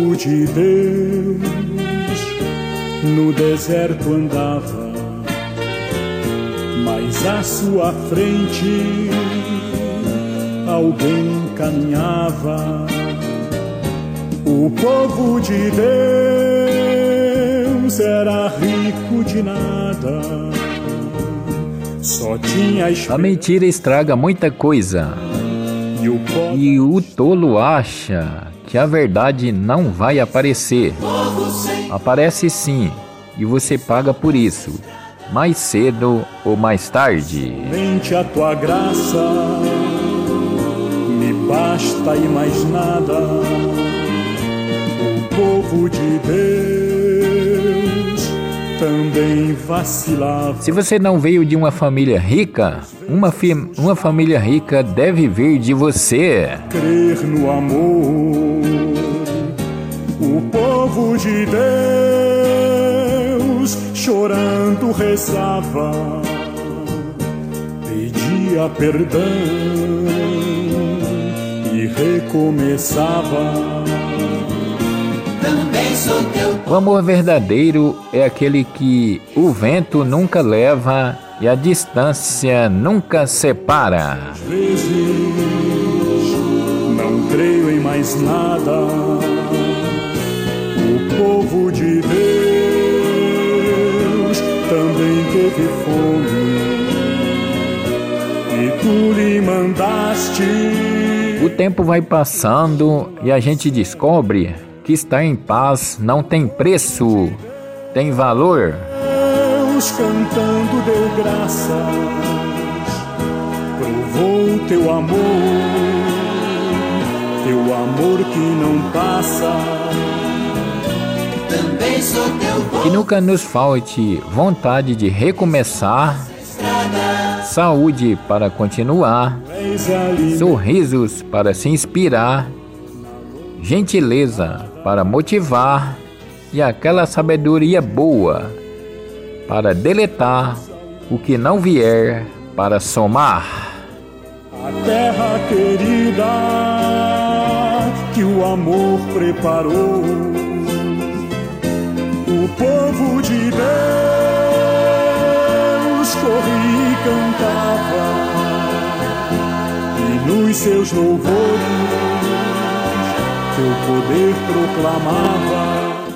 povo de Deus no deserto andava, mas à sua frente alguém caminhava. O povo de Deus era rico de nada. Só tinha A mentira estraga muita coisa. E o, e o tolo acha que a verdade não vai aparecer. Aparece sim, e você paga por isso, mais cedo ou mais tarde. Mente a tua graça, me basta e mais nada. O povo de Deus também vacilava. Se você não veio de uma família rica, uma, uma família rica deve vir de você. Crer no amor, o povo de Deus chorando rezava, pedia perdão e recomeçava. O amor verdadeiro é aquele que o vento nunca leva e a distância nunca separa. Às vezes não creio em mais nada. O povo de Deus também teve fome e tu lhe mandaste. O tempo vai passando e a gente descobre que estar em paz não tem preço, tem valor. Deus cantando deu graças, provou teu amor, teu amor que não passa. Também sou teu Que nunca nos falte vontade de recomeçar, saúde para continuar, sorrisos para se inspirar, gentileza para motivar. E aquela sabedoria boa para deletar o que não vier para somar. A terra querida que o amor preparou, povo de Deus corria e cantava, e nos seus louvores teu poder proclamava.